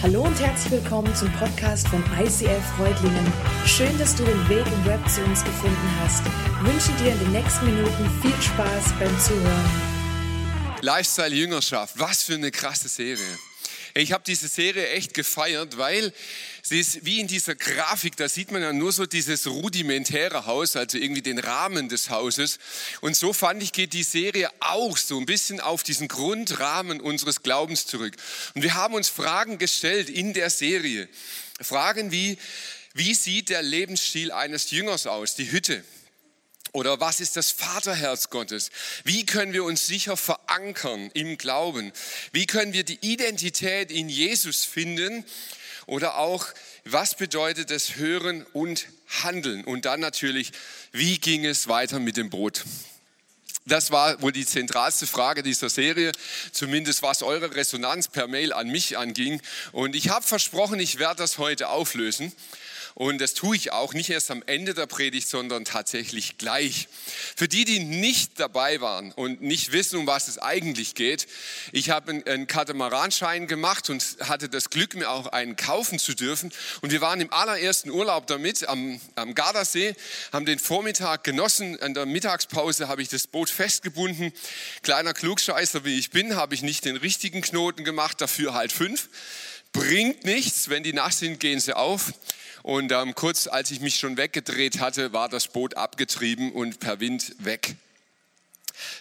Hallo und herzlich willkommen zum Podcast von ICF Freudlingen. Schön, dass du den Weg im Web zu uns gefunden hast. Ich wünsche dir in den nächsten Minuten viel Spaß beim Zuhören. Lifestyle Jüngerschaft, was für eine krasse Serie. Ich habe diese Serie echt gefeiert, weil sie ist wie in dieser Grafik, da sieht man ja nur so dieses rudimentäre Haus, also irgendwie den Rahmen des Hauses. Und so fand ich, geht die Serie auch so ein bisschen auf diesen Grundrahmen unseres Glaubens zurück. Und wir haben uns Fragen gestellt in der Serie. Fragen wie, wie sieht der Lebensstil eines Jüngers aus, die Hütte? Oder was ist das Vaterherz Gottes? Wie können wir uns sicher verankern im Glauben? Wie können wir die Identität in Jesus finden? Oder auch, was bedeutet das Hören und Handeln? Und dann natürlich, wie ging es weiter mit dem Brot? Das war wohl die zentralste Frage dieser Serie, zumindest was eure Resonanz per Mail an mich anging. Und ich habe versprochen, ich werde das heute auflösen. Und das tue ich auch nicht erst am Ende der Predigt, sondern tatsächlich gleich. Für die, die nicht dabei waren und nicht wissen, um was es eigentlich geht, ich habe einen Katamaranschein gemacht und hatte das Glück, mir auch einen kaufen zu dürfen. Und wir waren im allerersten Urlaub damit am, am Gardasee, haben den Vormittag genossen. In der Mittagspause habe ich das Boot festgebunden. Kleiner Klugscheißer wie ich bin, habe ich nicht den richtigen Knoten gemacht, dafür halt fünf. Bringt nichts, wenn die nass sind, gehen sie auf. Und ähm, kurz als ich mich schon weggedreht hatte, war das Boot abgetrieben und per Wind weg.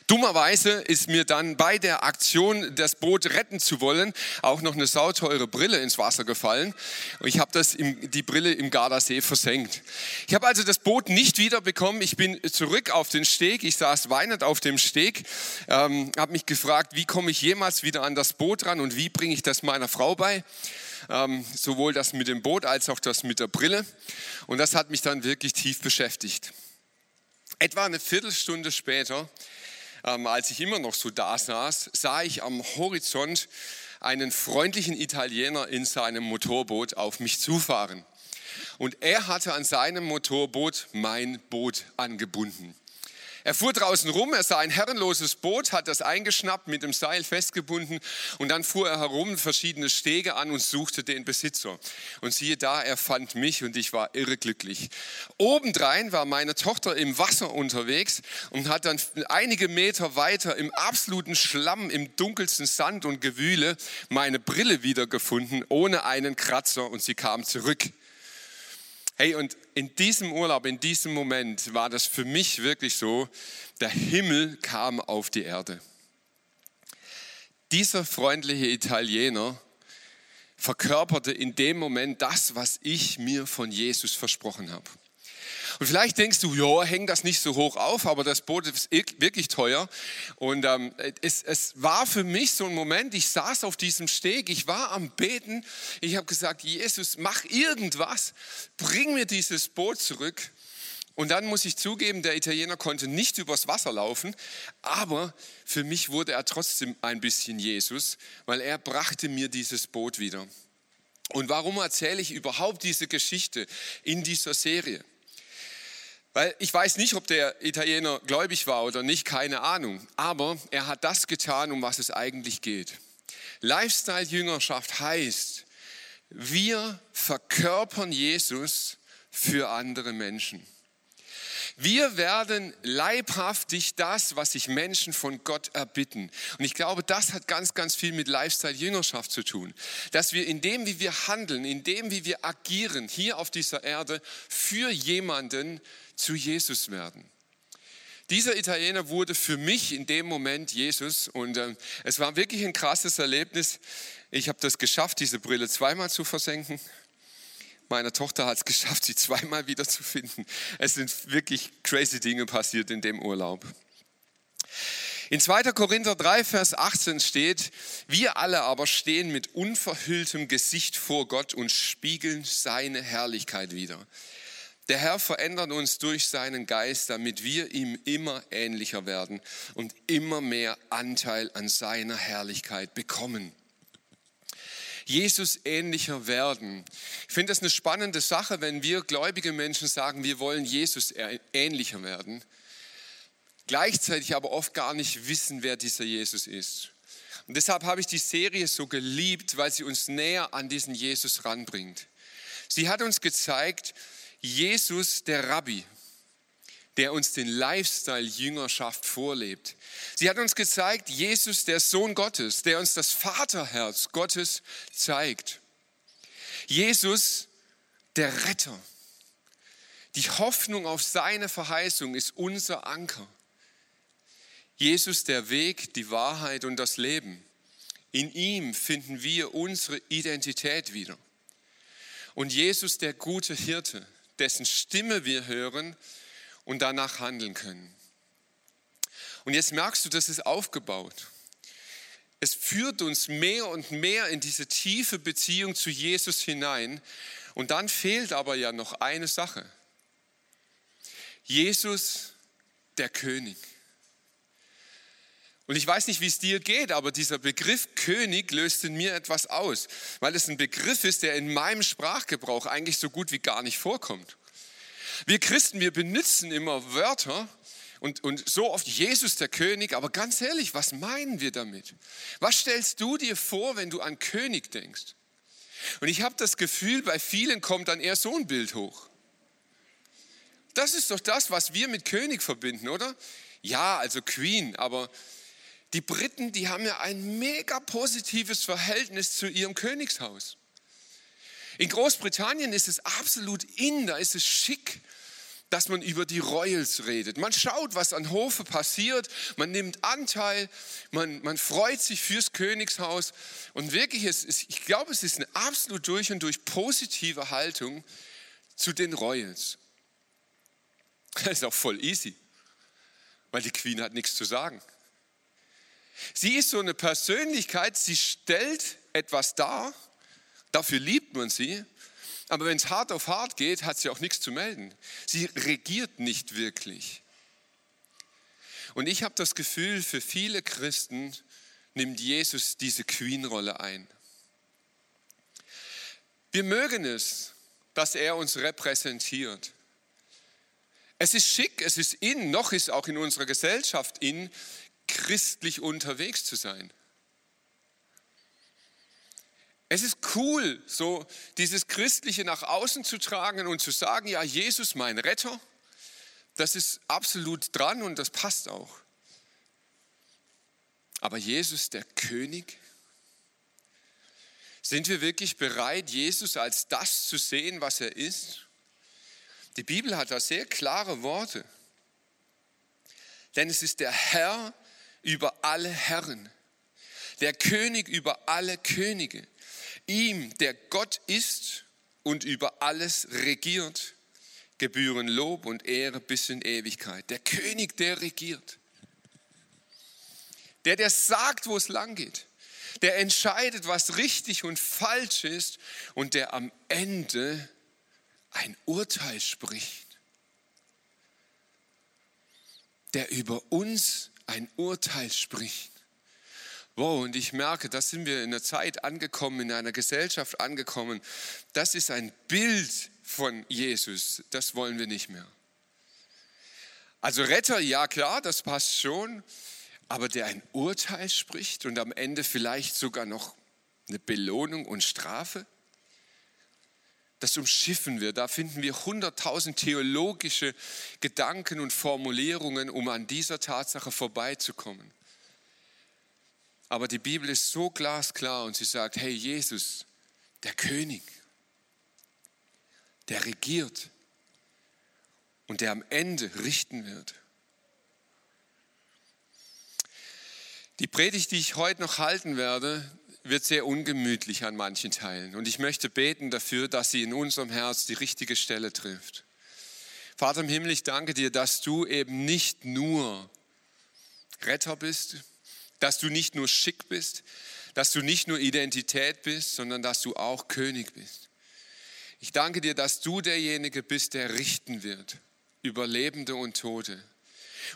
Dummerweise ist mir dann bei der Aktion, das Boot retten zu wollen, auch noch eine sauteure Brille ins Wasser gefallen. Und ich habe die Brille im Gardasee versenkt. Ich habe also das Boot nicht wiederbekommen. Ich bin zurück auf den Steg. Ich saß weinend auf dem Steg, ähm, habe mich gefragt, wie komme ich jemals wieder an das Boot ran und wie bringe ich das meiner Frau bei ähm, sowohl das mit dem Boot als auch das mit der Brille. Und das hat mich dann wirklich tief beschäftigt. Etwa eine Viertelstunde später, ähm, als ich immer noch so da saß, sah ich am Horizont einen freundlichen Italiener in seinem Motorboot auf mich zufahren. Und er hatte an seinem Motorboot mein Boot angebunden. Er fuhr draußen rum, er sah ein herrenloses Boot, hat das eingeschnappt, mit dem Seil festgebunden und dann fuhr er herum verschiedene Stege an und suchte den Besitzer. Und siehe da, er fand mich und ich war irre glücklich. Obendrein war meine Tochter im Wasser unterwegs und hat dann einige Meter weiter im absoluten Schlamm, im dunkelsten Sand und Gewühle meine Brille wiedergefunden, ohne einen Kratzer und sie kam zurück. Hey, und in diesem Urlaub, in diesem Moment war das für mich wirklich so, der Himmel kam auf die Erde. Dieser freundliche Italiener verkörperte in dem Moment das, was ich mir von Jesus versprochen habe. Und vielleicht denkst du, ja, häng das nicht so hoch auf, aber das Boot ist wirklich teuer. Und ähm, es, es war für mich so ein Moment, ich saß auf diesem Steg, ich war am Beten, ich habe gesagt, Jesus, mach irgendwas, bring mir dieses Boot zurück. Und dann muss ich zugeben, der Italiener konnte nicht übers Wasser laufen, aber für mich wurde er trotzdem ein bisschen Jesus, weil er brachte mir dieses Boot wieder. Und warum erzähle ich überhaupt diese Geschichte in dieser Serie? Weil ich weiß nicht, ob der Italiener gläubig war oder nicht, keine Ahnung. Aber er hat das getan, um was es eigentlich geht. Lifestyle-Jüngerschaft heißt, wir verkörpern Jesus für andere Menschen. Wir werden leibhaftig das, was sich Menschen von Gott erbitten. Und ich glaube, das hat ganz, ganz viel mit Lifestyle-Jüngerschaft zu tun. Dass wir in dem, wie wir handeln, in dem, wie wir agieren, hier auf dieser Erde, für jemanden zu Jesus werden. Dieser Italiener wurde für mich in dem Moment Jesus und äh, es war wirklich ein krasses Erlebnis. Ich habe das geschafft, diese Brille zweimal zu versenken. Meine Tochter hat es geschafft, sie zweimal wieder zu finden. Es sind wirklich crazy Dinge passiert in dem Urlaub. In 2. Korinther 3, Vers 18 steht, wir alle aber stehen mit unverhülltem Gesicht vor Gott und spiegeln seine Herrlichkeit wider. Der Herr verändert uns durch seinen Geist, damit wir ihm immer ähnlicher werden und immer mehr Anteil an seiner Herrlichkeit bekommen. Jesus ähnlicher werden. Ich finde das eine spannende Sache, wenn wir gläubige Menschen sagen, wir wollen Jesus ähnlicher werden, gleichzeitig aber oft gar nicht wissen, wer dieser Jesus ist. Und deshalb habe ich die Serie so geliebt, weil sie uns näher an diesen Jesus ranbringt. Sie hat uns gezeigt, Jesus der Rabbi, der uns den Lifestyle Jüngerschaft vorlebt. Sie hat uns gezeigt, Jesus der Sohn Gottes, der uns das Vaterherz Gottes zeigt. Jesus der Retter. Die Hoffnung auf seine Verheißung ist unser Anker. Jesus der Weg, die Wahrheit und das Leben. In ihm finden wir unsere Identität wieder. Und Jesus der gute Hirte, dessen Stimme wir hören und danach handeln können. Und jetzt merkst du, das ist aufgebaut. Es führt uns mehr und mehr in diese tiefe Beziehung zu Jesus hinein. Und dann fehlt aber ja noch eine Sache. Jesus, der König. Und ich weiß nicht, wie es dir geht, aber dieser Begriff König löst in mir etwas aus, weil es ein Begriff ist, der in meinem Sprachgebrauch eigentlich so gut wie gar nicht vorkommt. Wir Christen, wir benutzen immer Wörter und, und so oft Jesus der König, aber ganz ehrlich, was meinen wir damit? Was stellst du dir vor, wenn du an König denkst? Und ich habe das Gefühl, bei vielen kommt dann eher so ein Bild hoch. Das ist doch das, was wir mit König verbinden, oder? Ja, also Queen, aber die Briten, die haben ja ein mega positives Verhältnis zu ihrem Königshaus. In Großbritannien ist es absolut in, da ist es schick, dass man über die Royals redet. Man schaut, was an Hofe passiert, man nimmt Anteil, man, man freut sich fürs Königshaus und wirklich, es ist, ich glaube, es ist eine absolut durch und durch positive Haltung zu den Royals. Das ist auch voll easy, weil die Queen hat nichts zu sagen. Sie ist so eine Persönlichkeit, sie stellt etwas dar, dafür liebt man sie, aber wenn es hart auf hart geht, hat sie auch nichts zu melden. Sie regiert nicht wirklich. Und ich habe das Gefühl, für viele Christen nimmt Jesus diese Queen-Rolle ein. Wir mögen es, dass er uns repräsentiert. Es ist schick, es ist in, noch ist auch in unserer Gesellschaft in, christlich unterwegs zu sein. Es ist cool, so dieses Christliche nach außen zu tragen und zu sagen, ja, Jesus mein Retter, das ist absolut dran und das passt auch. Aber Jesus der König, sind wir wirklich bereit, Jesus als das zu sehen, was er ist? Die Bibel hat da sehr klare Worte. Denn es ist der Herr, über alle Herren, der König über alle Könige. Ihm, der Gott ist und über alles regiert, gebühren Lob und Ehre bis in Ewigkeit. Der König, der regiert. Der, der sagt, wo es lang geht. Der entscheidet, was richtig und falsch ist und der am Ende ein Urteil spricht. Der über uns ein Urteil spricht. Wow, und ich merke, da sind wir in einer Zeit angekommen, in einer Gesellschaft angekommen. Das ist ein Bild von Jesus. Das wollen wir nicht mehr. Also Retter, ja klar, das passt schon. Aber der ein Urteil spricht und am Ende vielleicht sogar noch eine Belohnung und Strafe? Das umschiffen wir. Da finden wir hunderttausend theologische Gedanken und Formulierungen, um an dieser Tatsache vorbeizukommen. Aber die Bibel ist so glasklar und sie sagt, hey Jesus, der König, der regiert und der am Ende richten wird. Die Predigt, die ich heute noch halten werde, wird sehr ungemütlich an manchen Teilen. Und ich möchte beten dafür, dass sie in unserem Herz die richtige Stelle trifft. Vater im Himmel, ich danke dir, dass du eben nicht nur Retter bist, dass du nicht nur schick bist, dass du nicht nur Identität bist, sondern dass du auch König bist. Ich danke dir, dass du derjenige bist, der richten wird über Lebende und Tote.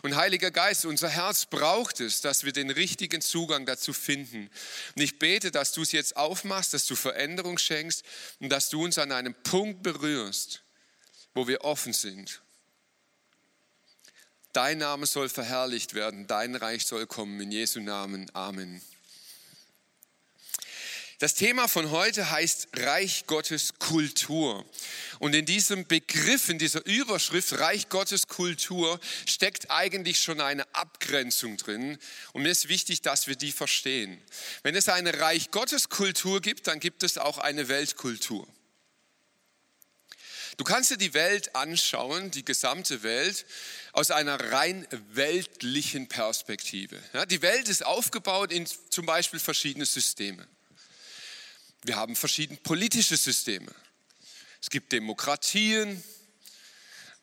Und Heiliger Geist, unser Herz braucht es, dass wir den richtigen Zugang dazu finden. Und ich bete, dass du es jetzt aufmachst, dass du Veränderung schenkst und dass du uns an einem Punkt berührst, wo wir offen sind. Dein Name soll verherrlicht werden, dein Reich soll kommen. In Jesu Namen. Amen. Das Thema von heute heißt Reich Gottes Kultur. Und in diesem Begriff, in dieser Überschrift Reich Gottes Kultur steckt eigentlich schon eine Abgrenzung drin. Und mir ist wichtig, dass wir die verstehen. Wenn es eine Reich Gottes Kultur gibt, dann gibt es auch eine Weltkultur. Du kannst dir die Welt anschauen, die gesamte Welt, aus einer rein weltlichen Perspektive. Ja, die Welt ist aufgebaut in zum Beispiel verschiedene Systeme. Wir haben verschiedene politische Systeme. Es gibt Demokratien,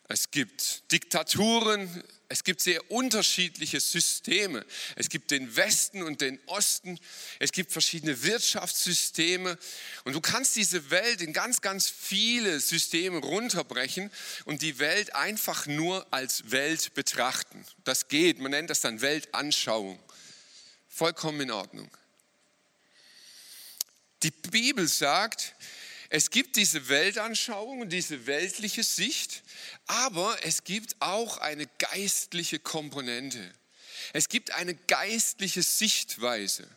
es gibt Diktaturen, es gibt sehr unterschiedliche Systeme. Es gibt den Westen und den Osten, es gibt verschiedene Wirtschaftssysteme und du kannst diese Welt in ganz, ganz viele Systeme runterbrechen und die Welt einfach nur als Welt betrachten. Das geht, man nennt das dann Weltanschauung. Vollkommen in Ordnung. Die Bibel sagt, es gibt diese Weltanschauung und diese weltliche Sicht, aber es gibt auch eine geistliche Komponente. Es gibt eine geistliche Sichtweise.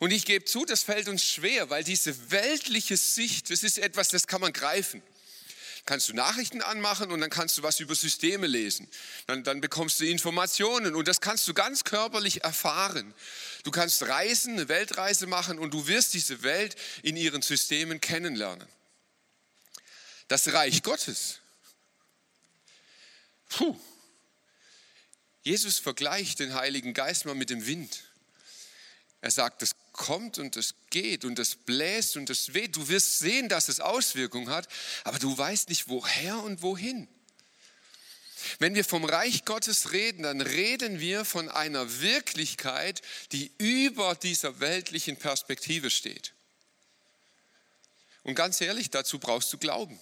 Und ich gebe zu, das fällt uns schwer, weil diese weltliche Sicht, das ist etwas, das kann man greifen kannst du Nachrichten anmachen und dann kannst du was über Systeme lesen. Dann, dann bekommst du Informationen und das kannst du ganz körperlich erfahren. Du kannst reisen, eine Weltreise machen und du wirst diese Welt in ihren Systemen kennenlernen. Das Reich Gottes. Puh. Jesus vergleicht den Heiligen Geist mal mit dem Wind. Er sagt, es kommt und es geht und es bläst und es weht. Du wirst sehen, dass es Auswirkungen hat, aber du weißt nicht, woher und wohin. Wenn wir vom Reich Gottes reden, dann reden wir von einer Wirklichkeit, die über dieser weltlichen Perspektive steht. Und ganz ehrlich, dazu brauchst du Glauben.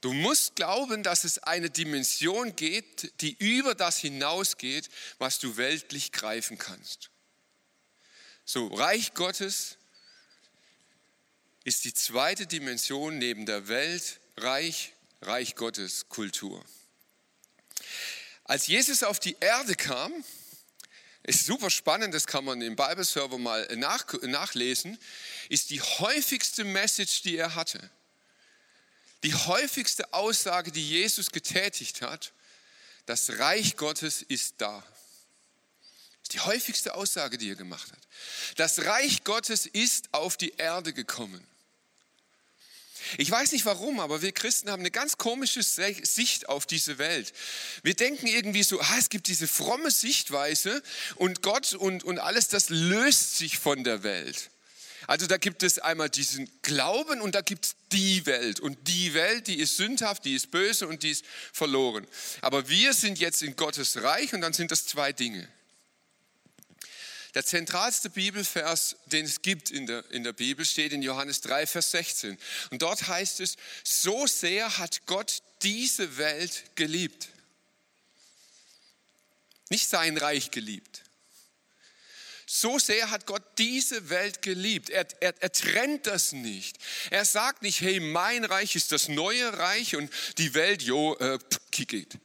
Du musst glauben, dass es eine Dimension geht, die über das hinausgeht, was du weltlich greifen kannst. So, Reich Gottes ist die zweite Dimension neben der Welt, Reich, Reich Gottes Kultur. Als Jesus auf die Erde kam, ist super spannend, das kann man im Bible-Server mal nach, nachlesen, ist die häufigste Message, die er hatte. Die häufigste Aussage, die Jesus getätigt hat, das Reich Gottes ist da. Ist die häufigste Aussage, die er gemacht hat. Das Reich Gottes ist auf die Erde gekommen. Ich weiß nicht warum, aber wir Christen haben eine ganz komische Sicht auf diese Welt. Wir denken irgendwie so, ah, es gibt diese fromme Sichtweise und Gott und, und alles, das löst sich von der Welt. Also da gibt es einmal diesen Glauben und da gibt es die Welt. Und die Welt, die ist sündhaft, die ist böse und die ist verloren. Aber wir sind jetzt in Gottes Reich und dann sind das zwei Dinge. Der zentralste Bibelvers, den es gibt in der, in der Bibel, steht in Johannes 3, Vers 16. Und dort heißt es, so sehr hat Gott diese Welt geliebt. Nicht sein Reich geliebt. So sehr hat Gott diese Welt geliebt. Er, er, er trennt das nicht. Er sagt nicht, hey, mein Reich ist das neue Reich und die Welt, jo, äh, kickit.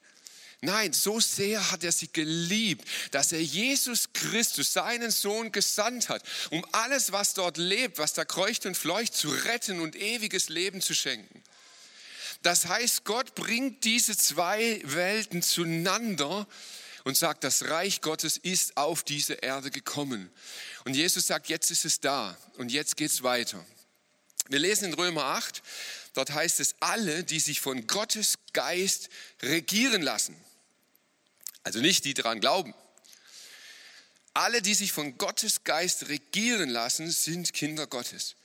Nein, so sehr hat er sie geliebt, dass er Jesus Christus, seinen Sohn, gesandt hat, um alles, was dort lebt, was da kreucht und fleucht, zu retten und ewiges Leben zu schenken. Das heißt, Gott bringt diese zwei Welten zueinander und sagt, das Reich Gottes ist auf diese Erde gekommen. Und Jesus sagt, jetzt ist es da und jetzt geht es weiter. Wir lesen in Römer 8, dort heißt es, alle, die sich von Gottes Geist regieren lassen. Also nicht die daran glauben. Alle, die sich von Gottes Geist regieren lassen, sind Kinder Gottes.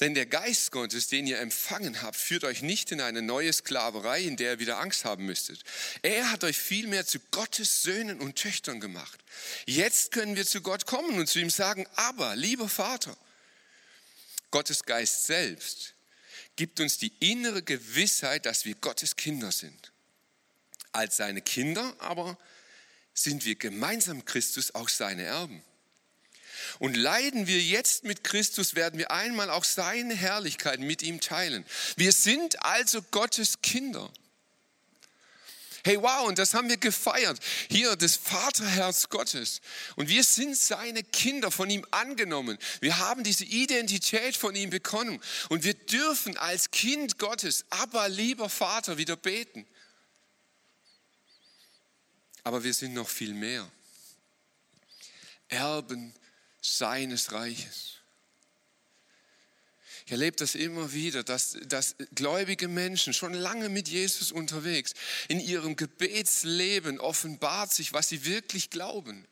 Denn der Geist Gottes, den ihr empfangen habt, führt euch nicht in eine neue Sklaverei, in der ihr wieder Angst haben müsstet. Er hat euch vielmehr zu Gottes Söhnen und Töchtern gemacht. Jetzt können wir zu Gott kommen und zu ihm sagen, aber lieber Vater, Gottes Geist selbst gibt uns die innere Gewissheit, dass wir Gottes Kinder sind. Als seine Kinder aber sind wir gemeinsam Christus auch seine Erben. Und leiden wir jetzt mit Christus, werden wir einmal auch seine Herrlichkeit mit ihm teilen. Wir sind also Gottes Kinder. Hey, wow, und das haben wir gefeiert. Hier das Vaterherz Gottes. Und wir sind seine Kinder, von ihm angenommen. Wir haben diese Identität von ihm bekommen. Und wir dürfen als Kind Gottes, aber lieber Vater, wieder beten. Aber wir sind noch viel mehr. Erben seines Reiches. Ich erlebe das immer wieder, dass, dass gläubige Menschen schon lange mit Jesus unterwegs, in ihrem Gebetsleben offenbart sich, was sie wirklich glauben.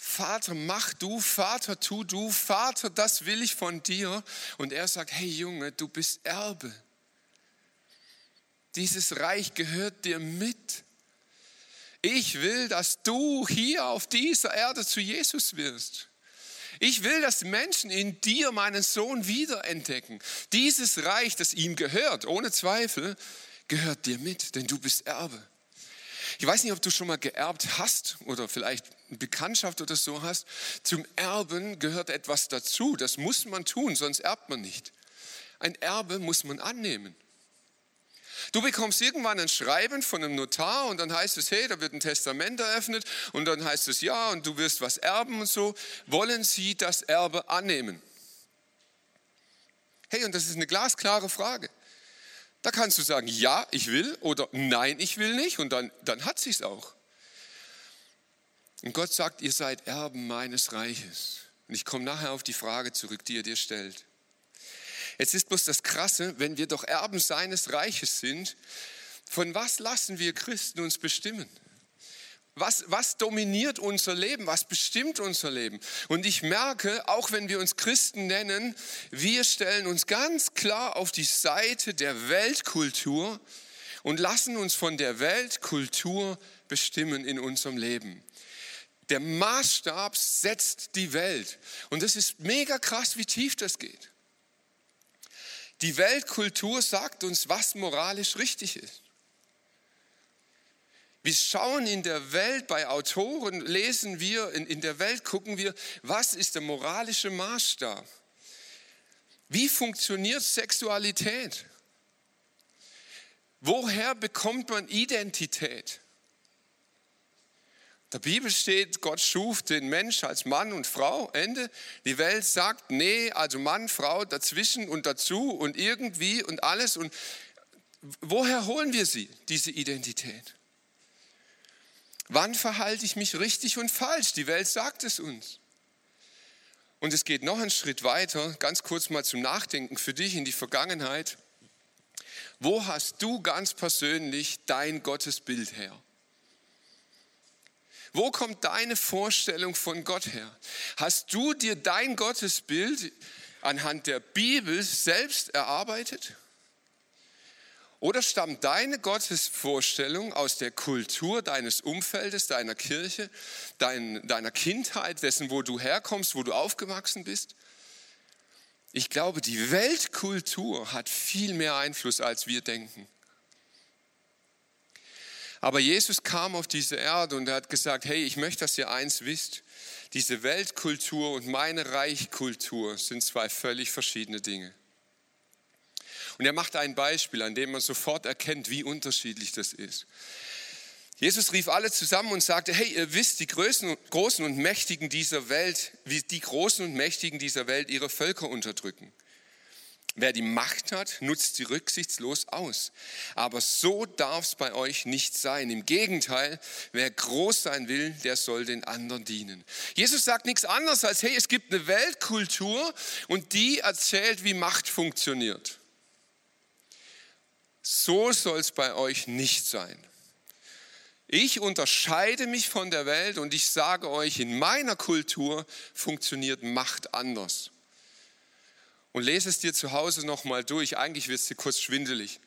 Vater, mach du, Vater, tu du, Vater, das will ich von dir. Und er sagt, hey Junge, du bist Erbe. Dieses Reich gehört dir mit. Ich will, dass du hier auf dieser Erde zu Jesus wirst. Ich will, dass Menschen in dir meinen Sohn wiederentdecken. Dieses Reich, das ihm gehört, ohne Zweifel, gehört dir mit, denn du bist Erbe. Ich weiß nicht, ob du schon mal geerbt hast oder vielleicht eine Bekanntschaft oder so hast. Zum Erben gehört etwas dazu. Das muss man tun, sonst erbt man nicht. Ein Erbe muss man annehmen. Du bekommst irgendwann ein Schreiben von einem Notar und dann heißt es, hey, da wird ein Testament eröffnet und dann heißt es, ja, und du wirst was erben und so. Wollen Sie das Erbe annehmen? Hey, und das ist eine glasklare Frage. Da kannst du sagen, ja, ich will oder nein, ich will nicht und dann, dann hat sie es auch. Und Gott sagt, ihr seid Erben meines Reiches. Und ich komme nachher auf die Frage zurück, die er dir stellt. Jetzt ist bloß das Krasse, wenn wir doch Erben seines Reiches sind, von was lassen wir Christen uns bestimmen? Was, was dominiert unser Leben? Was bestimmt unser Leben? Und ich merke, auch wenn wir uns Christen nennen, wir stellen uns ganz klar auf die Seite der Weltkultur und lassen uns von der Weltkultur bestimmen in unserem Leben. Der Maßstab setzt die Welt. Und das ist mega krass, wie tief das geht. Die Weltkultur sagt uns, was moralisch richtig ist. Wir schauen in der Welt, bei Autoren lesen wir, in, in der Welt gucken wir, was ist der moralische Maßstab? Wie funktioniert Sexualität? Woher bekommt man Identität? Der Bibel steht, Gott schuf den Mensch als Mann und Frau, Ende. Die Welt sagt, nee, also Mann, Frau, dazwischen und dazu und irgendwie und alles. Und woher holen wir sie, diese Identität? Wann verhalte ich mich richtig und falsch? Die Welt sagt es uns. Und es geht noch einen Schritt weiter, ganz kurz mal zum Nachdenken für dich in die Vergangenheit. Wo hast du ganz persönlich dein Gottesbild her? Wo kommt deine Vorstellung von Gott her? Hast du dir dein Gottesbild anhand der Bibel selbst erarbeitet? Oder stammt deine Gottesvorstellung aus der Kultur deines Umfeldes, deiner Kirche, dein, deiner Kindheit, dessen, wo du herkommst, wo du aufgewachsen bist? Ich glaube, die Weltkultur hat viel mehr Einfluss, als wir denken. Aber Jesus kam auf diese Erde und er hat gesagt, hey, ich möchte, dass ihr eins wisst. Diese Weltkultur und meine Reichkultur sind zwei völlig verschiedene Dinge. Und er macht ein Beispiel, an dem man sofort erkennt, wie unterschiedlich das ist. Jesus rief alle zusammen und sagte, hey, ihr wisst, die Großen und Mächtigen dieser Welt, wie die Großen und Mächtigen dieser Welt ihre Völker unterdrücken. Wer die Macht hat, nutzt sie rücksichtslos aus. Aber so darf es bei euch nicht sein. Im Gegenteil, wer groß sein will, der soll den anderen dienen. Jesus sagt nichts anderes als, hey, es gibt eine Weltkultur und die erzählt, wie Macht funktioniert. So soll es bei euch nicht sein. Ich unterscheide mich von der Welt und ich sage euch, in meiner Kultur funktioniert Macht anders und lese es dir zu Hause nochmal durch. Eigentlich es dir kurz schwindelig,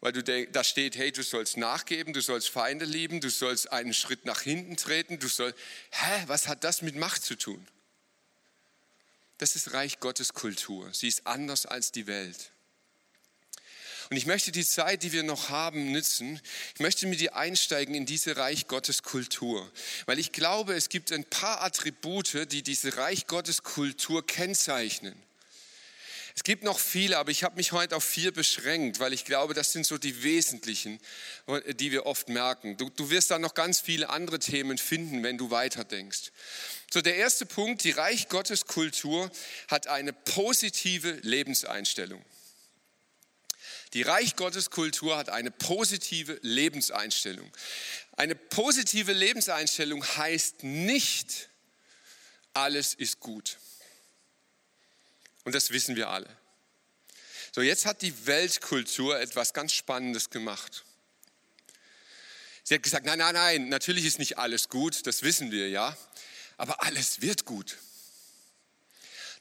weil du da steht, hey, du sollst nachgeben, du sollst Feinde lieben, du sollst einen Schritt nach hinten treten, du sollst, hä, was hat das mit Macht zu tun? Das ist Reich Gottes Kultur. Sie ist anders als die Welt. Und ich möchte die Zeit, die wir noch haben, nützen. Ich möchte mit dir einsteigen in diese Reich Gottes Kultur. Weil ich glaube, es gibt ein paar Attribute, die diese Reich Gottes Kultur kennzeichnen. Es gibt noch viele, aber ich habe mich heute auf vier beschränkt, weil ich glaube, das sind so die wesentlichen, die wir oft merken. Du, du wirst da noch ganz viele andere Themen finden, wenn du weiterdenkst. So, der erste Punkt, die Reich Gottes Kultur hat eine positive Lebenseinstellung. Die Reich Gottes Kultur hat eine positive Lebenseinstellung. Eine positive Lebenseinstellung heißt nicht, alles ist gut. Und das wissen wir alle. So, jetzt hat die Weltkultur etwas ganz Spannendes gemacht. Sie hat gesagt, nein, nein, nein, natürlich ist nicht alles gut, das wissen wir ja, aber alles wird gut.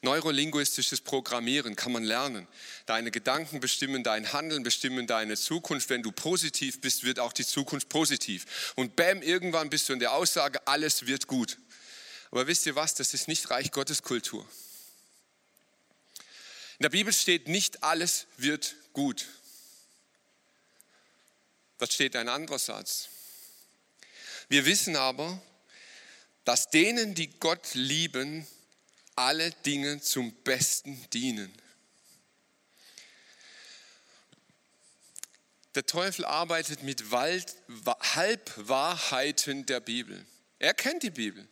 Neurolinguistisches Programmieren kann man lernen. Deine Gedanken bestimmen dein Handeln, bestimmen deine Zukunft. Wenn du positiv bist, wird auch die Zukunft positiv. Und bam, irgendwann bist du in der Aussage, alles wird gut. Aber wisst ihr was, das ist nicht Reich Gottes Kultur. In der Bibel steht nicht, alles wird gut. Das steht ein anderer Satz. Wir wissen aber, dass denen, die Gott lieben, alle Dinge zum Besten dienen. Der Teufel arbeitet mit Halbwahrheiten der Bibel. Er kennt die Bibel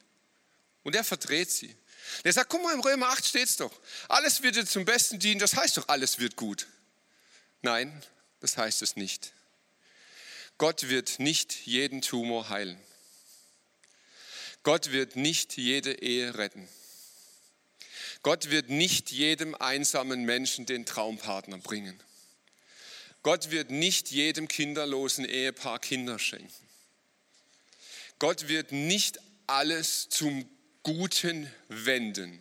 und er verdreht sie. Der sagt, guck mal, im Römer 8 steht es doch. Alles wird dir zum Besten dienen, das heißt doch, alles wird gut. Nein, das heißt es nicht. Gott wird nicht jeden Tumor heilen. Gott wird nicht jede Ehe retten. Gott wird nicht jedem einsamen Menschen den Traumpartner bringen. Gott wird nicht jedem kinderlosen Ehepaar Kinder schenken. Gott wird nicht alles zum Guten wenden.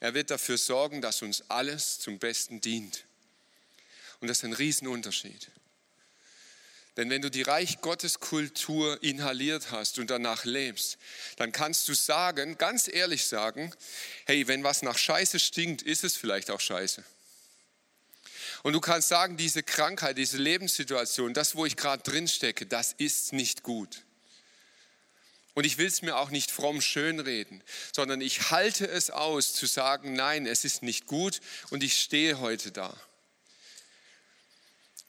Er wird dafür sorgen, dass uns alles zum Besten dient. Und das ist ein Riesenunterschied. Denn wenn du die Reich Gottes Kultur inhaliert hast und danach lebst, dann kannst du sagen, ganz ehrlich sagen, hey, wenn was nach Scheiße stinkt, ist es vielleicht auch Scheiße. Und du kannst sagen, diese Krankheit, diese Lebenssituation, das, wo ich gerade drin stecke, das ist nicht gut. Und ich will es mir auch nicht fromm schönreden, sondern ich halte es aus zu sagen, nein, es ist nicht gut und ich stehe heute da.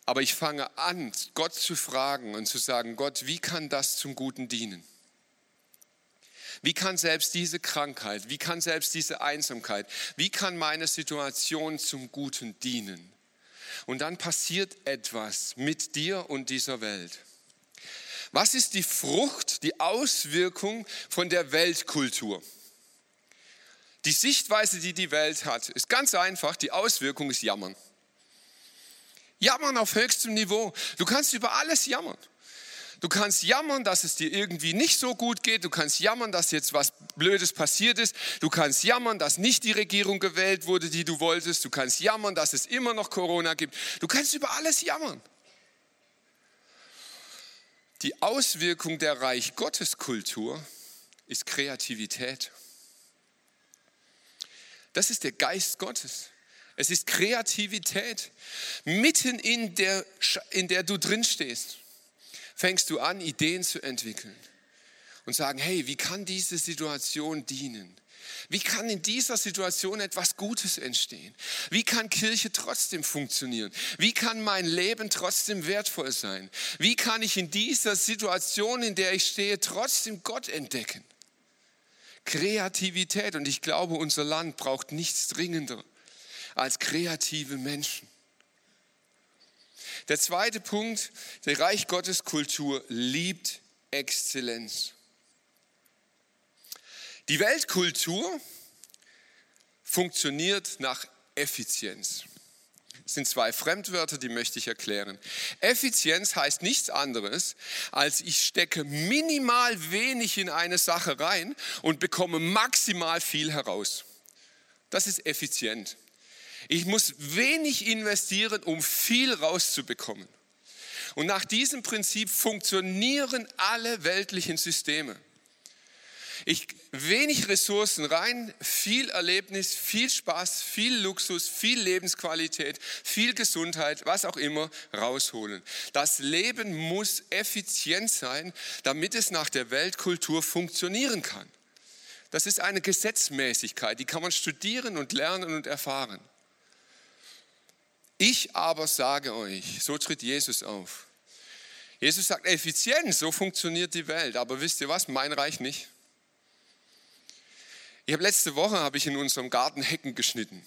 Aber ich fange an, Gott zu fragen und zu sagen, Gott, wie kann das zum Guten dienen? Wie kann selbst diese Krankheit, wie kann selbst diese Einsamkeit, wie kann meine Situation zum Guten dienen? Und dann passiert etwas mit dir und dieser Welt. Was ist die Frucht, die Auswirkung von der Weltkultur? Die Sichtweise, die die Welt hat, ist ganz einfach. Die Auswirkung ist Jammern. Jammern auf höchstem Niveau. Du kannst über alles jammern. Du kannst jammern, dass es dir irgendwie nicht so gut geht. Du kannst jammern, dass jetzt was Blödes passiert ist. Du kannst jammern, dass nicht die Regierung gewählt wurde, die du wolltest. Du kannst jammern, dass es immer noch Corona gibt. Du kannst über alles jammern. Die Auswirkung der Reich Gottes Kultur ist Kreativität. Das ist der Geist Gottes. Es ist Kreativität. Mitten in der, in der du drin stehst, fängst du an, Ideen zu entwickeln und sagen, hey, wie kann diese Situation dienen? Wie kann in dieser Situation etwas Gutes entstehen? Wie kann Kirche trotzdem funktionieren? Wie kann mein Leben trotzdem wertvoll sein? Wie kann ich in dieser Situation, in der ich stehe, trotzdem Gott entdecken? Kreativität. Und ich glaube, unser Land braucht nichts dringender als kreative Menschen. Der zweite Punkt, der Reich Gottes Kultur liebt Exzellenz. Die Weltkultur funktioniert nach Effizienz. Das sind zwei Fremdwörter, die möchte ich erklären. Effizienz heißt nichts anderes, als ich stecke minimal wenig in eine Sache rein und bekomme maximal viel heraus. Das ist effizient. Ich muss wenig investieren, um viel rauszubekommen. Und nach diesem Prinzip funktionieren alle weltlichen Systeme. Ich, wenig Ressourcen rein, viel Erlebnis, viel Spaß, viel Luxus, viel Lebensqualität, viel Gesundheit, was auch immer rausholen. Das Leben muss effizient sein, damit es nach der Weltkultur funktionieren kann. Das ist eine Gesetzmäßigkeit, die kann man studieren und lernen und erfahren. Ich aber sage euch, so tritt Jesus auf. Jesus sagt Effizienz, so funktioniert die Welt. Aber wisst ihr was? Mein Reich nicht. Ich habe letzte Woche habe ich in unserem Garten Hecken geschnitten.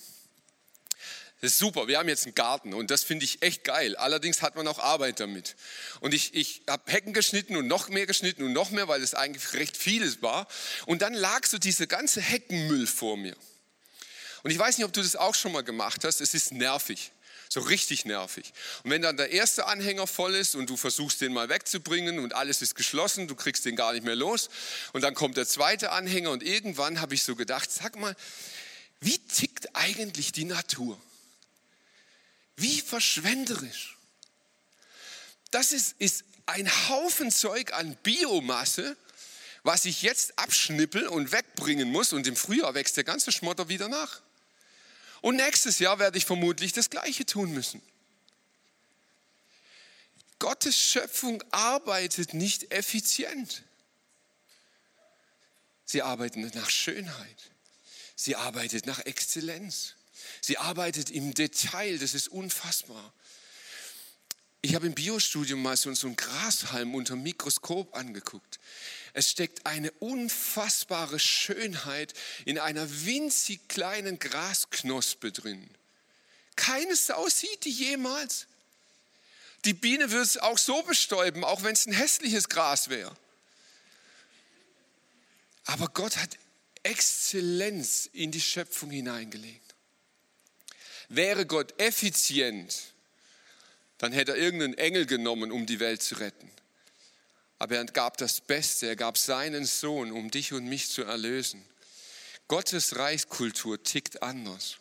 Das ist super, wir haben jetzt einen Garten und das finde ich echt geil. Allerdings hat man auch Arbeit damit. Und ich, ich habe Hecken geschnitten und noch mehr geschnitten und noch mehr, weil es eigentlich recht vieles war. Und dann lag so dieser ganze Heckenmüll vor mir. Und ich weiß nicht, ob du das auch schon mal gemacht hast. Es ist nervig. So richtig nervig. Und wenn dann der erste Anhänger voll ist und du versuchst den mal wegzubringen und alles ist geschlossen, du kriegst den gar nicht mehr los. Und dann kommt der zweite Anhänger und irgendwann habe ich so gedacht, sag mal, wie tickt eigentlich die Natur? Wie verschwenderisch. Das ist, ist ein Haufen Zeug an Biomasse, was ich jetzt abschnippel und wegbringen muss und im Frühjahr wächst der ganze Schmotter wieder nach. Und nächstes Jahr werde ich vermutlich das Gleiche tun müssen. Gottes Schöpfung arbeitet nicht effizient. Sie arbeitet nach Schönheit. Sie arbeitet nach Exzellenz. Sie arbeitet im Detail. Das ist unfassbar. Ich habe im Biostudium mal so einen Grashalm unter dem Mikroskop angeguckt. Es steckt eine unfassbare Schönheit in einer winzig kleinen Grasknospe drin. Keine Sau sieht die jemals. Die Biene wird es auch so bestäuben, auch wenn es ein hässliches Gras wäre. Aber Gott hat Exzellenz in die Schöpfung hineingelegt. Wäre Gott effizient, dann hätte er irgendeinen Engel genommen, um die Welt zu retten. Aber er gab das Beste, er gab seinen Sohn, um dich und mich zu erlösen. Gottes Reichskultur tickt anders.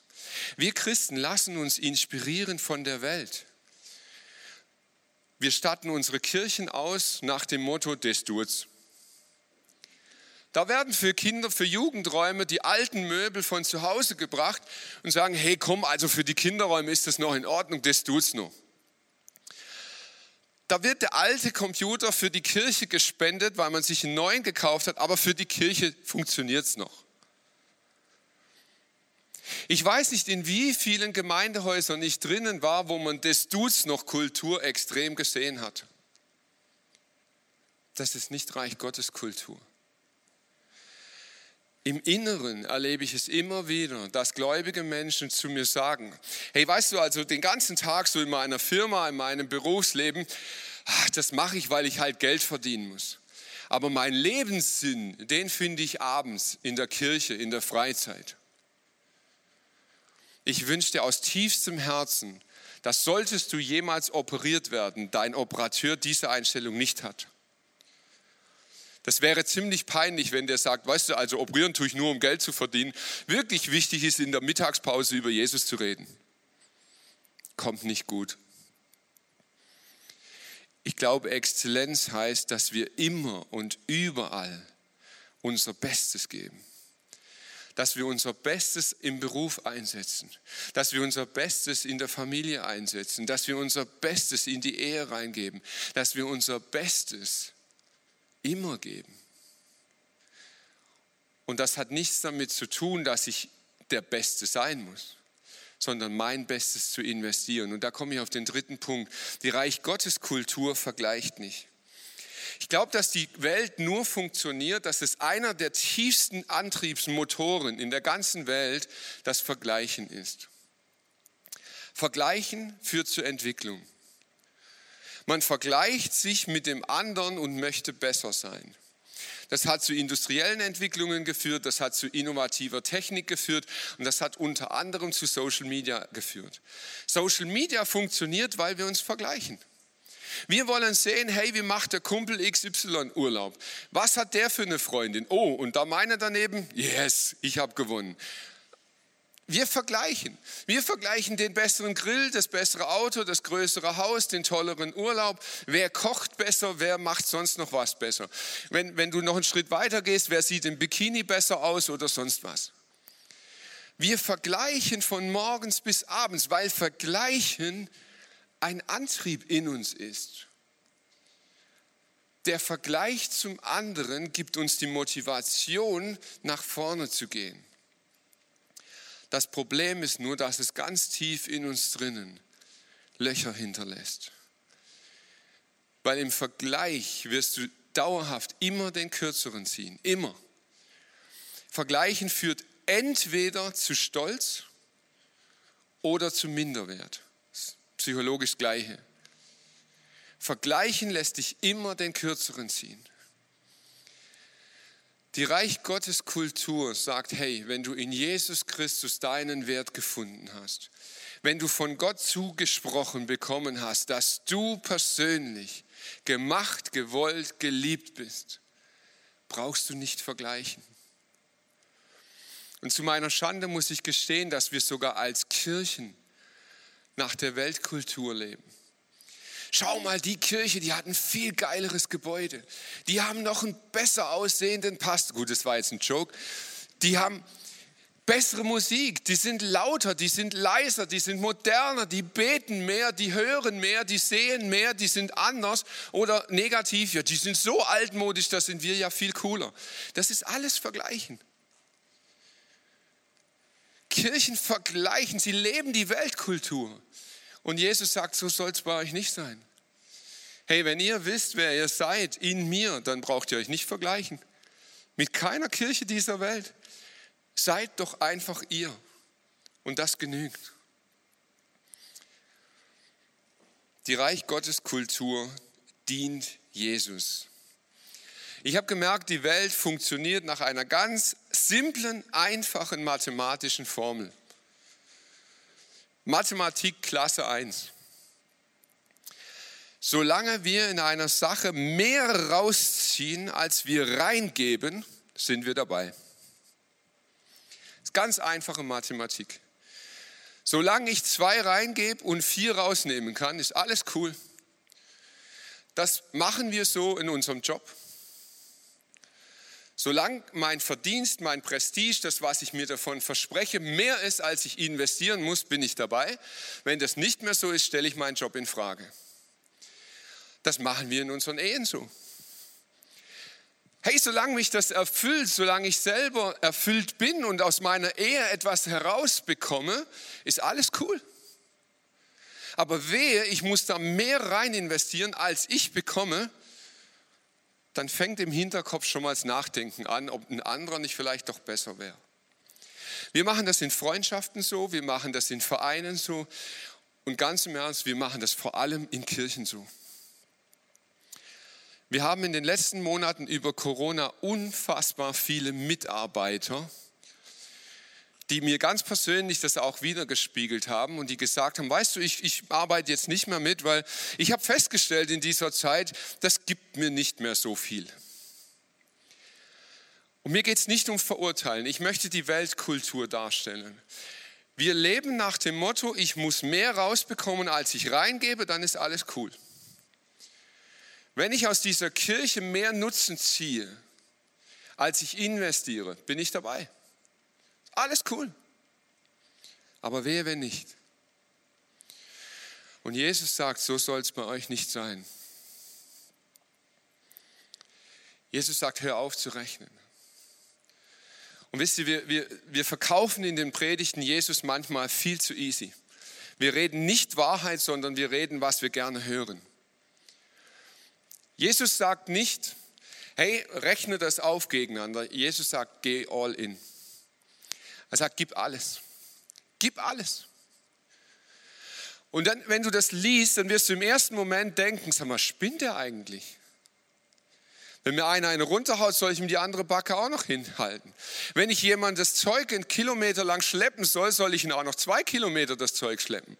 Wir Christen lassen uns inspirieren von der Welt. Wir statten unsere Kirchen aus nach dem Motto des Durz. Da werden für Kinder, für Jugendräume die alten Möbel von zu Hause gebracht und sagen, hey komm, also für die Kinderräume ist das noch in Ordnung, das tut's noch. Da wird der alte Computer für die Kirche gespendet, weil man sich einen neuen gekauft hat, aber für die Kirche funktioniert es noch. Ich weiß nicht, in wie vielen Gemeindehäusern ich drinnen war, wo man des Dudes noch Kultur extrem gesehen hat. Das ist nicht Reich Gottes Kultur. Im Inneren erlebe ich es immer wieder, dass gläubige Menschen zu mir sagen, hey, weißt du, also den ganzen Tag so in meiner Firma, in meinem Berufsleben, ach, das mache ich, weil ich halt Geld verdienen muss. Aber mein Lebenssinn, den finde ich abends in der Kirche, in der Freizeit. Ich wünsche dir aus tiefstem Herzen, dass solltest du jemals operiert werden, dein Operateur diese Einstellung nicht hat. Das wäre ziemlich peinlich, wenn der sagt, weißt du, also operieren tue ich nur, um Geld zu verdienen. Wirklich wichtig ist, in der Mittagspause über Jesus zu reden. Kommt nicht gut. Ich glaube, Exzellenz heißt, dass wir immer und überall unser Bestes geben. Dass wir unser Bestes im Beruf einsetzen. Dass wir unser Bestes in der Familie einsetzen. Dass wir unser Bestes in die Ehe reingeben. Dass wir unser Bestes immer geben. Und das hat nichts damit zu tun, dass ich der Beste sein muss, sondern mein Bestes zu investieren. Und da komme ich auf den dritten Punkt. Die Reich Gottes Kultur vergleicht nicht. Ich glaube, dass die Welt nur funktioniert, dass es einer der tiefsten Antriebsmotoren in der ganzen Welt das Vergleichen ist. Vergleichen führt zur Entwicklung. Man vergleicht sich mit dem anderen und möchte besser sein. Das hat zu industriellen Entwicklungen geführt, das hat zu innovativer Technik geführt und das hat unter anderem zu Social Media geführt. Social Media funktioniert, weil wir uns vergleichen. Wir wollen sehen, hey, wie macht der Kumpel XY Urlaub? Was hat der für eine Freundin? Oh, und da meine daneben, yes, ich habe gewonnen. Wir vergleichen. Wir vergleichen den besseren Grill, das bessere Auto, das größere Haus, den tolleren Urlaub. Wer kocht besser, wer macht sonst noch was besser. Wenn, wenn du noch einen Schritt weiter gehst, wer sieht im Bikini besser aus oder sonst was. Wir vergleichen von morgens bis abends, weil Vergleichen ein Antrieb in uns ist. Der Vergleich zum anderen gibt uns die Motivation, nach vorne zu gehen. Das Problem ist nur, dass es ganz tief in uns drinnen Löcher hinterlässt. Weil im Vergleich wirst du dauerhaft immer den kürzeren ziehen. Immer. Vergleichen führt entweder zu Stolz oder zu Minderwert. Psychologisch gleiche. Vergleichen lässt dich immer den kürzeren ziehen. Die Reich Gottes Kultur sagt, hey, wenn du in Jesus Christus deinen Wert gefunden hast, wenn du von Gott zugesprochen bekommen hast, dass du persönlich gemacht, gewollt, geliebt bist, brauchst du nicht vergleichen. Und zu meiner Schande muss ich gestehen, dass wir sogar als Kirchen nach der Weltkultur leben. Schau mal, die Kirche, die hat ein viel geileres Gebäude. Die haben noch einen besser aussehenden Pastor. Gut, das war jetzt ein Joke. Die haben bessere Musik, die sind lauter, die sind leiser, die sind moderner, die beten mehr, die hören mehr, die sehen mehr, die sind anders oder negativ. Ja, die sind so altmodisch, da sind wir ja viel cooler. Das ist alles Vergleichen. Kirchen vergleichen, sie leben die Weltkultur. Und Jesus sagt, so soll es bei euch nicht sein. Hey, wenn ihr wisst, wer ihr seid in mir, dann braucht ihr euch nicht vergleichen. Mit keiner Kirche dieser Welt. Seid doch einfach ihr. Und das genügt. Die Reich Gottes Kultur dient Jesus. Ich habe gemerkt, die Welt funktioniert nach einer ganz simplen, einfachen mathematischen Formel. Mathematik Klasse 1. Solange wir in einer Sache mehr rausziehen, als wir reingeben, sind wir dabei. Das ist ganz einfache Mathematik. Solange ich zwei reingebe und vier rausnehmen kann, ist alles cool. Das machen wir so in unserem Job. Solange mein Verdienst, mein Prestige, das, was ich mir davon verspreche, mehr ist, als ich investieren muss, bin ich dabei. Wenn das nicht mehr so ist, stelle ich meinen Job in Frage. Das machen wir in unseren Ehen so. Hey, solange mich das erfüllt, solange ich selber erfüllt bin und aus meiner Ehe etwas herausbekomme, ist alles cool. Aber wehe, ich muss da mehr rein investieren, als ich bekomme, dann fängt im Hinterkopf schon mal das Nachdenken an, ob ein anderer nicht vielleicht doch besser wäre. Wir machen das in Freundschaften so, wir machen das in Vereinen so und ganz im Ernst, wir machen das vor allem in Kirchen so. Wir haben in den letzten Monaten über Corona unfassbar viele Mitarbeiter, die mir ganz persönlich das auch wiedergespiegelt haben und die gesagt haben, weißt du, ich, ich arbeite jetzt nicht mehr mit, weil ich habe festgestellt in dieser Zeit, das gibt mir nicht mehr so viel. Und mir geht es nicht um Verurteilen, ich möchte die Weltkultur darstellen. Wir leben nach dem Motto, ich muss mehr rausbekommen, als ich reingebe, dann ist alles cool. Wenn ich aus dieser Kirche mehr Nutzen ziehe, als ich investiere, bin ich dabei. Alles cool. Aber wehe, wenn nicht. Und Jesus sagt, so soll es bei euch nicht sein. Jesus sagt, hör auf zu rechnen. Und wisst ihr, wir, wir, wir verkaufen in den Predigten Jesus manchmal viel zu easy. Wir reden nicht Wahrheit, sondern wir reden, was wir gerne hören. Jesus sagt nicht, hey, rechne das auf gegeneinander. Jesus sagt, geh all in. Er sagt, gib alles. Gib alles. Und dann, wenn du das liest, dann wirst du im ersten Moment denken, sag mal, spinnt er eigentlich? Wenn mir einer eine runterhaut, soll ich ihm die andere Backe auch noch hinhalten. Wenn ich jemand das Zeug einen Kilometer lang schleppen soll, soll ich ihn auch noch zwei Kilometer das Zeug schleppen.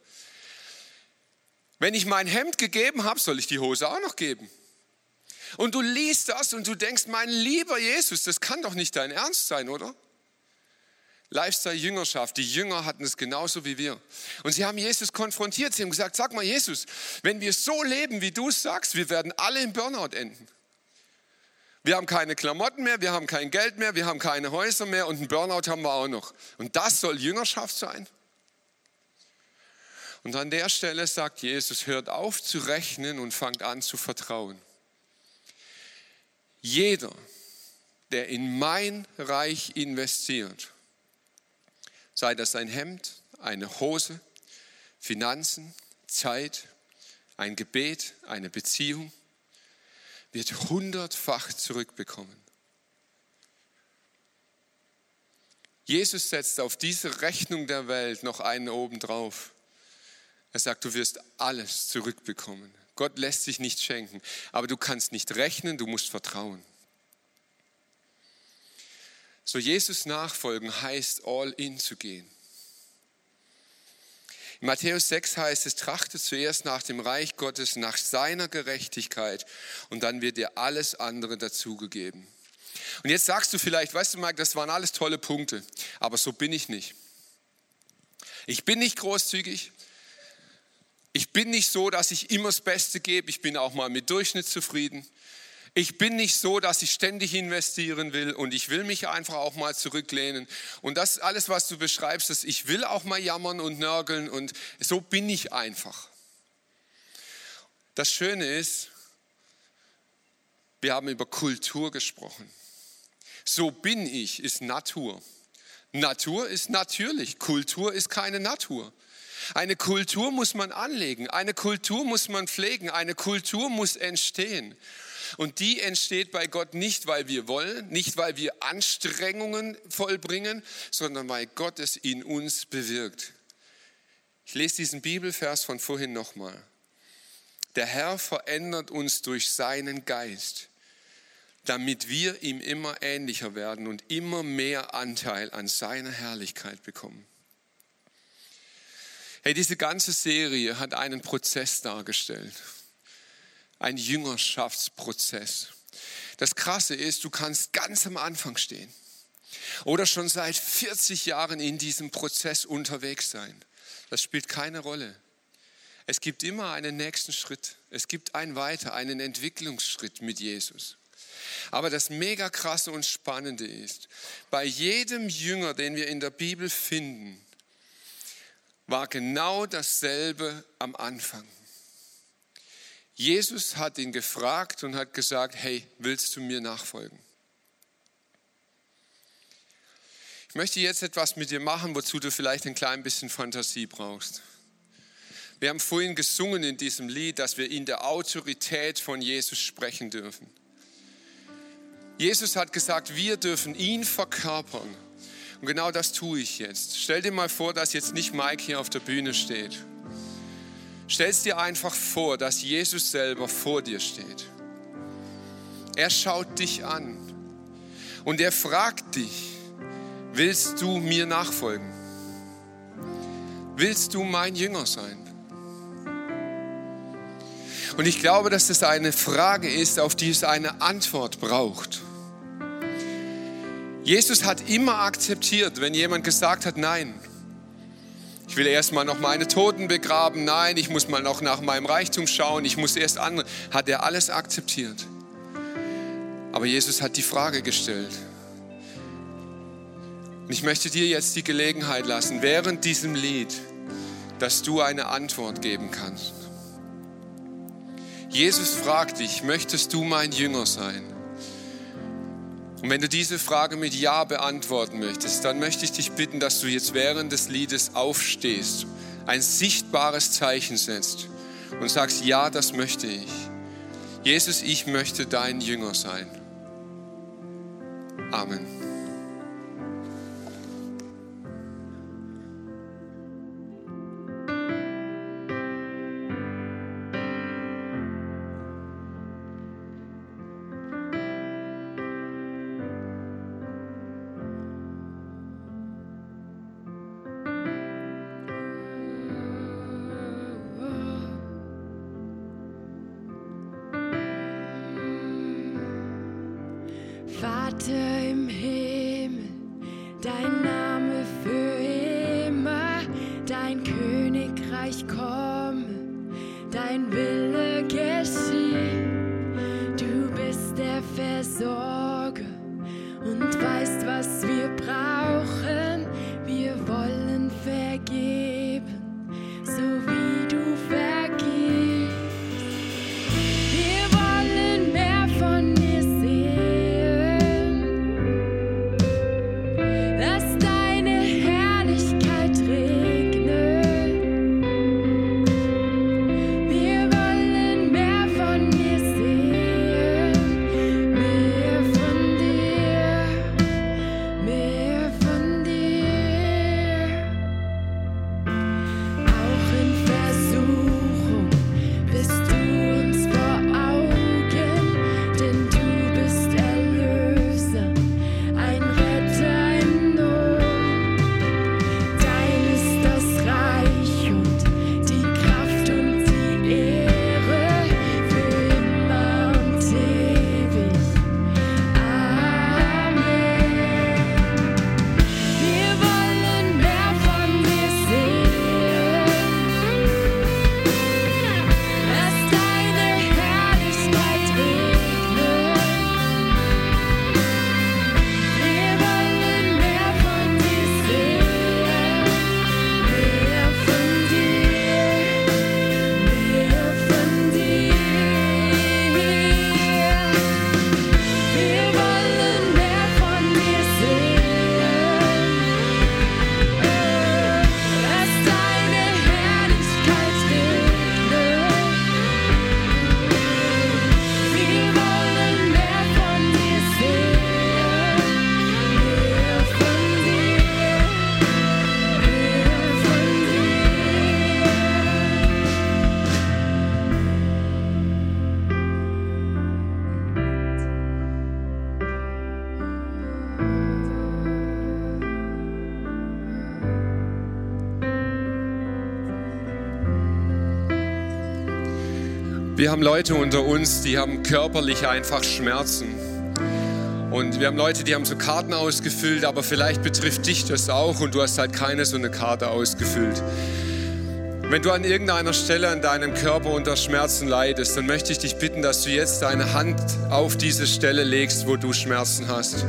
Wenn ich mein Hemd gegeben habe, soll ich die Hose auch noch geben. Und du liest das und du denkst, mein lieber Jesus, das kann doch nicht dein Ernst sein, oder? Lifestyle-Jüngerschaft. Die Jünger hatten es genauso wie wir. Und sie haben Jesus konfrontiert. Sie haben gesagt, sag mal Jesus, wenn wir so leben, wie du es sagst, wir werden alle im Burnout enden. Wir haben keine Klamotten mehr, wir haben kein Geld mehr, wir haben keine Häuser mehr und einen Burnout haben wir auch noch. Und das soll Jüngerschaft sein? Und an der Stelle sagt Jesus, hört auf zu rechnen und fangt an zu vertrauen. Jeder, der in mein Reich investiert, sei das ein Hemd, eine Hose, Finanzen, Zeit, ein Gebet, eine Beziehung, wird hundertfach zurückbekommen. Jesus setzt auf diese Rechnung der Welt noch einen oben drauf. Er sagt, du wirst alles zurückbekommen. Gott lässt sich nicht schenken, aber du kannst nicht rechnen, du musst vertrauen. So Jesus nachfolgen heißt all in zu gehen. In Matthäus 6 heißt es, trachtet zuerst nach dem Reich Gottes, nach seiner Gerechtigkeit und dann wird dir alles andere dazugegeben. Und jetzt sagst du vielleicht, weißt du Mike, das waren alles tolle Punkte, aber so bin ich nicht. Ich bin nicht großzügig. Ich bin nicht so, dass ich immer das Beste gebe. Ich bin auch mal mit Durchschnitt zufrieden. Ich bin nicht so, dass ich ständig investieren will und ich will mich einfach auch mal zurücklehnen. Und das alles, was du beschreibst, ist, ich will auch mal jammern und nörgeln und so bin ich einfach. Das Schöne ist, wir haben über Kultur gesprochen. So bin ich ist Natur. Natur ist natürlich, Kultur ist keine Natur. Eine Kultur muss man anlegen, eine Kultur muss man pflegen, eine Kultur muss entstehen. Und die entsteht bei Gott nicht, weil wir wollen, nicht weil wir Anstrengungen vollbringen, sondern weil Gott es in uns bewirkt. Ich lese diesen Bibelvers von vorhin nochmal. Der Herr verändert uns durch seinen Geist, damit wir ihm immer ähnlicher werden und immer mehr Anteil an seiner Herrlichkeit bekommen. Hey, diese ganze Serie hat einen Prozess dargestellt ein Jüngerschaftsprozess. Das Krasse ist, du kannst ganz am Anfang stehen oder schon seit 40 Jahren in diesem Prozess unterwegs sein. Das spielt keine Rolle. Es gibt immer einen nächsten Schritt. Es gibt ein weiter, einen Entwicklungsschritt mit Jesus. Aber das mega krasse und spannende ist, bei jedem Jünger, den wir in der Bibel finden, war genau dasselbe am Anfang. Jesus hat ihn gefragt und hat gesagt, hey, willst du mir nachfolgen? Ich möchte jetzt etwas mit dir machen, wozu du vielleicht ein klein bisschen Fantasie brauchst. Wir haben vorhin gesungen in diesem Lied, dass wir in der Autorität von Jesus sprechen dürfen. Jesus hat gesagt, wir dürfen ihn verkörpern. Und genau das tue ich jetzt. Stell dir mal vor, dass jetzt nicht Mike hier auf der Bühne steht Stellst dir einfach vor, dass Jesus selber vor dir steht. Er schaut dich an und er fragt dich, willst du mir nachfolgen? Willst du mein Jünger sein? Und ich glaube, dass es eine Frage ist, auf die es eine Antwort braucht. Jesus hat immer akzeptiert, wenn jemand gesagt hat, nein, ich will erstmal noch meine Toten begraben. Nein, ich muss mal noch nach meinem Reichtum schauen. Ich muss erst andere. Hat er alles akzeptiert. Aber Jesus hat die Frage gestellt. Und ich möchte dir jetzt die Gelegenheit lassen, während diesem Lied, dass du eine Antwort geben kannst. Jesus fragt dich, möchtest du mein Jünger sein? Und wenn du diese Frage mit Ja beantworten möchtest, dann möchte ich dich bitten, dass du jetzt während des Liedes aufstehst, ein sichtbares Zeichen setzt und sagst, ja, das möchte ich. Jesus, ich möchte dein Jünger sein. Amen. dein Königreich komme, dein Wille. Haben Leute unter uns, die haben körperlich einfach Schmerzen. Und wir haben Leute, die haben so Karten ausgefüllt, aber vielleicht betrifft dich das auch und du hast halt keine so eine Karte ausgefüllt. Wenn du an irgendeiner Stelle an deinem Körper unter Schmerzen leidest, dann möchte ich dich bitten, dass du jetzt deine Hand auf diese Stelle legst, wo du Schmerzen hast.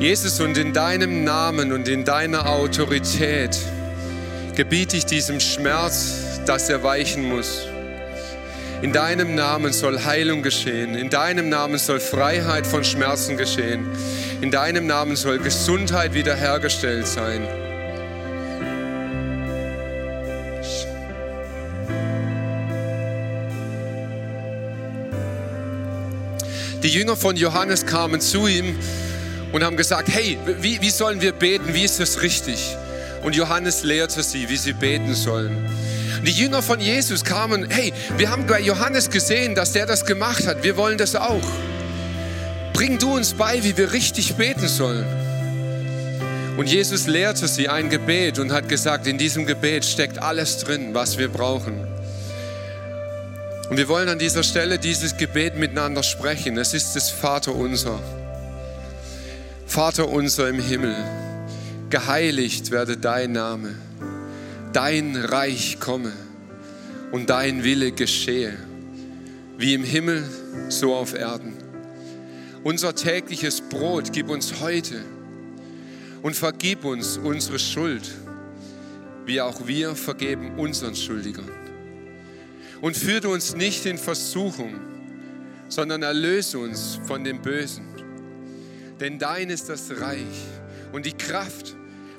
Jesus, und in deinem Namen und in deiner Autorität gebiete ich diesem Schmerz, dass er weichen muss. In deinem Namen soll Heilung geschehen. In deinem Namen soll Freiheit von Schmerzen geschehen. In deinem Namen soll Gesundheit wiederhergestellt sein. Die Jünger von Johannes kamen zu ihm und haben gesagt, hey, wie, wie sollen wir beten? Wie ist das richtig? Und Johannes lehrte sie, wie sie beten sollen. Die Jünger von Jesus kamen, hey, wir haben bei Johannes gesehen, dass der das gemacht hat. Wir wollen das auch. Bring du uns bei, wie wir richtig beten sollen. Und Jesus lehrte sie ein Gebet und hat gesagt, in diesem Gebet steckt alles drin, was wir brauchen. Und wir wollen an dieser Stelle dieses Gebet miteinander sprechen. Es ist das Vater unser. Vater unser im Himmel, geheiligt werde dein Name dein Reich komme und dein Wille geschehe, wie im Himmel, so auf Erden. Unser tägliches Brot gib uns heute und vergib uns unsere Schuld, wie auch wir vergeben unseren Schuldigern. Und führe uns nicht in Versuchung, sondern erlöse uns von dem Bösen. Denn dein ist das Reich und die Kraft